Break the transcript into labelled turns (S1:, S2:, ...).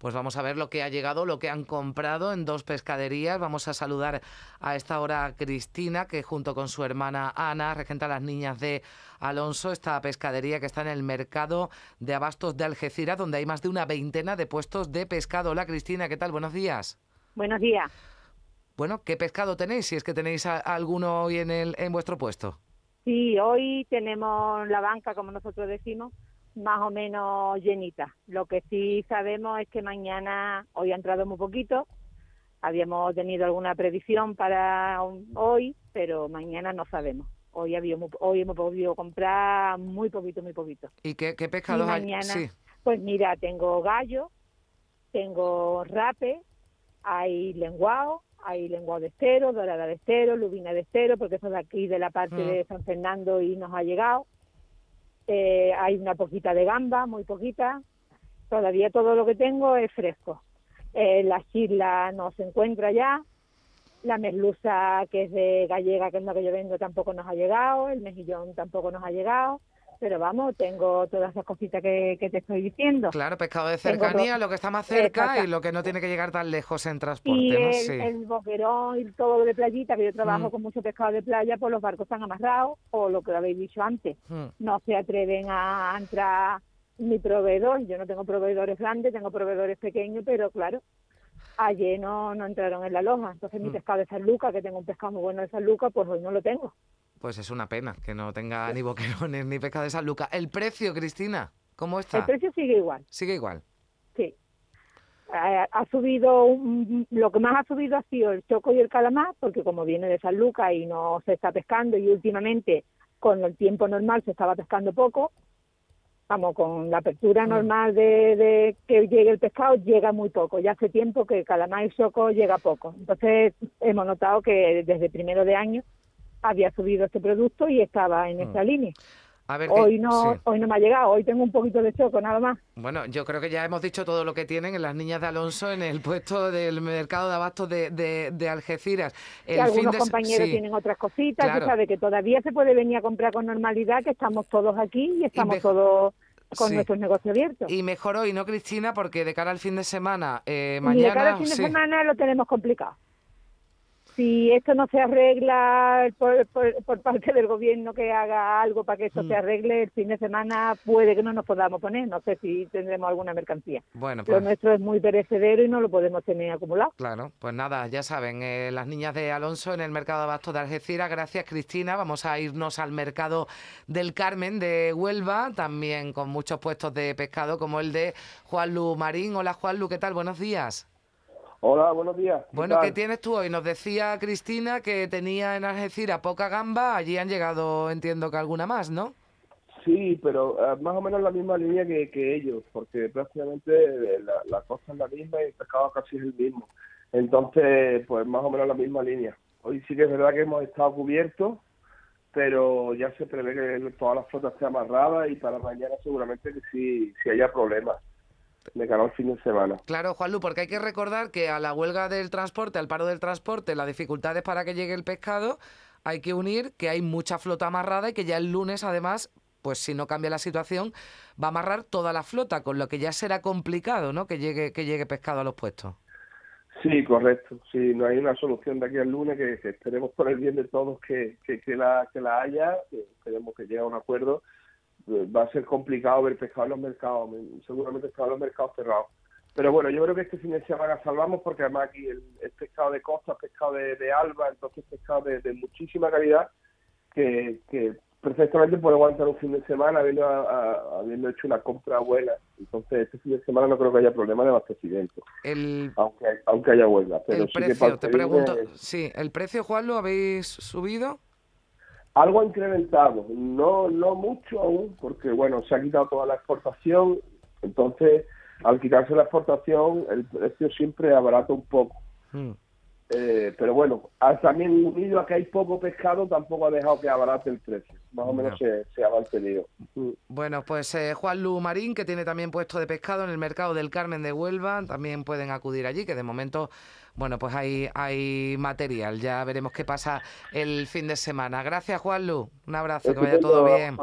S1: Pues vamos a ver lo que ha llegado, lo que han comprado en dos pescaderías. Vamos a saludar a esta hora a Cristina, que junto con su hermana Ana regenta las niñas de Alonso, esta pescadería que está en el mercado de abastos de Algeciras, donde hay más de una veintena de puestos de pescado. Hola Cristina, ¿qué tal? Buenos días.
S2: Buenos días.
S1: Bueno, ¿qué pescado tenéis? Si es que tenéis alguno hoy en, el, en vuestro puesto.
S2: Sí, hoy tenemos la banca, como nosotros decimos, más o menos llenita. Lo que sí sabemos es que mañana, hoy ha entrado muy poquito, habíamos tenido alguna previsión para hoy, pero mañana no sabemos. Hoy, habíamos, hoy hemos podido comprar muy poquito, muy poquito.
S1: ¿Y qué, qué pescados
S2: mañana, Pues mira, tengo gallo, tengo rape, hay lenguado, hay lenguado de estero, dorada de estero, lubina de estero, porque eso de aquí de la parte mm. de San Fernando y nos ha llegado. Eh, hay una poquita de gamba, muy poquita. Todavía todo lo que tengo es fresco. Eh, la chila no se encuentra ya. La merluza, que es de gallega, que es lo que yo vendo, tampoco nos ha llegado. El mejillón tampoco nos ha llegado pero vamos, tengo todas esas cositas que, te estoy diciendo.
S1: Claro, pescado de cercanía, lo que está más cerca y lo que no tiene que llegar tan lejos en transporte.
S2: Y
S1: el,
S2: el, boquerón y todo de playita, que yo trabajo mm. con mucho pescado de playa, pues los barcos están amarrados, o lo que habéis dicho antes, mm. no se atreven a entrar mi proveedor. Yo no tengo proveedores grandes, tengo proveedores pequeños, pero claro, ayer no, no entraron en la loja. Entonces mi mm. pescado de San Lucas, que tengo un pescado muy bueno de San Lucas, pues hoy no lo tengo.
S1: Pues es una pena que no tenga ni boquerones ni pesca de San Luca. ¿El precio, Cristina? ¿Cómo está?
S2: El precio sigue igual.
S1: Sigue igual.
S2: Sí. Ha, subido, lo que más ha subido ha sido el choco y el calamar, porque como viene de San Luca y no se está pescando y últimamente con el tiempo normal se estaba pescando poco, vamos, con la apertura mm. normal de, de, que llegue el pescado llega muy poco. Ya hace tiempo que calamar y choco llega poco. Entonces hemos notado que desde primero de año había subido este producto y estaba en esta mm. línea. hoy no hoy no me ha llegado, hoy tengo un poquito de choco nada más.
S1: Bueno, yo creo que ya hemos dicho todo lo que tienen en las niñas de Alonso en el puesto del mercado de abastos de, de, Algeciras.
S2: El algunos compañeros tienen otras cositas, tú sabes que todavía se puede venir a comprar con normalidad, que estamos todos aquí y estamos todos con nuestros negocios abiertos.
S1: Y mejor hoy, ¿no, Cristina? Porque de cara al fin de semana, eh, mañana...
S2: de cara al fin de semana lo tenemos complicado si esto no se arregla por, parte del gobierno que haga algo para que esto se mm. arregle, el fin de semana puede que no nos podamos poner. No sé si tendremos alguna mercancía.
S1: Bueno,
S2: pues... Lo nuestro es muy perecedero y no lo podemos tener acumulado.
S1: Claro, pues nada, ya saben, eh, las niñas de Alonso en el mercado de abastos de Algeciras. Gracias, Cristina. Vamos a irnos al mercado del Carmen de Huelva, también con muchos puestos de pescado como el de Juan Lu Marín. Hola, Juan Lu, ¿qué tal? Buenos días.
S3: Hola, buenos días.
S1: Bueno, ¿qué tienes tú hoy? Nos decía Cristina que tenía en Algeciras poca gamba, allí han llegado, entiendo que alguna más, ¿no?
S3: Sí, pero eh, más o menos la misma línea que, ellos, porque prácticamente eh, la, la, costa es la misma y el pescado casi es el mismo. Entonces, pues más o menos la misma línea. Hoy sí que es verdad que hemos estado cubiertos, pero ya se prevé que todas las flotas estén amarradas y para mañana seguramente que sí, sí haya problemas de cara al fin de semana.
S1: Claro, Juanlu, porque hay que recordar que a la huelga del transporte, al paro del transporte, las dificultades para que llegue el pescado, hay que unir que hay mucha flota amarrada y que ya el lunes, además, pues si no cambia la situación, va a amarrar toda la flota, con lo que ya será complicado, ¿no? Que llegue, que llegue pescado a los puestos.
S3: Sí, correcto. Si no hay una solución de aquí al lunes, que, esperemos por el bien de todos que, que, la, que la haya, que esperemos que llegue a un acuerdo va a ser complicado ver pescado en los mercados, seguramente pescado en los mercados cerrados. Pero bueno, yo creo que este fin de semana salvamos porque además aquí el, pescado de costa, pescado de, alba, entonces pescado de, muchísima calidad que, perfectamente puede aguantar un fin de semana habiendo, habiendo hecho una compra buena. Entonces este fin de semana no creo que haya problema de abastecimiento,
S1: el,
S3: aunque, aunque haya huelga.
S1: Pero el precio, te pregunto, sí, ¿el precio, Juan, lo habéis subido?
S3: Algo ha incrementado, no, no mucho aún, porque bueno, se ha quitado toda la exportación, entonces al quitarse la exportación el precio siempre abarata un poco. Hmm. Eh, pero bueno, también unido a que hay poco pescado, tampoco ha dejado que abarate el precio. Más o menos se, ha mantenido.
S1: Bueno, pues eh, Juan Lu Marín, que tiene también puesto de pescado en el mercado del Carmen de Huelva, también pueden acudir allí, que de momento bueno, pues hay, hay material. Ya veremos qué pasa el fin de semana. Gracias, Juanlu. Un abrazo, que vaya todo bien.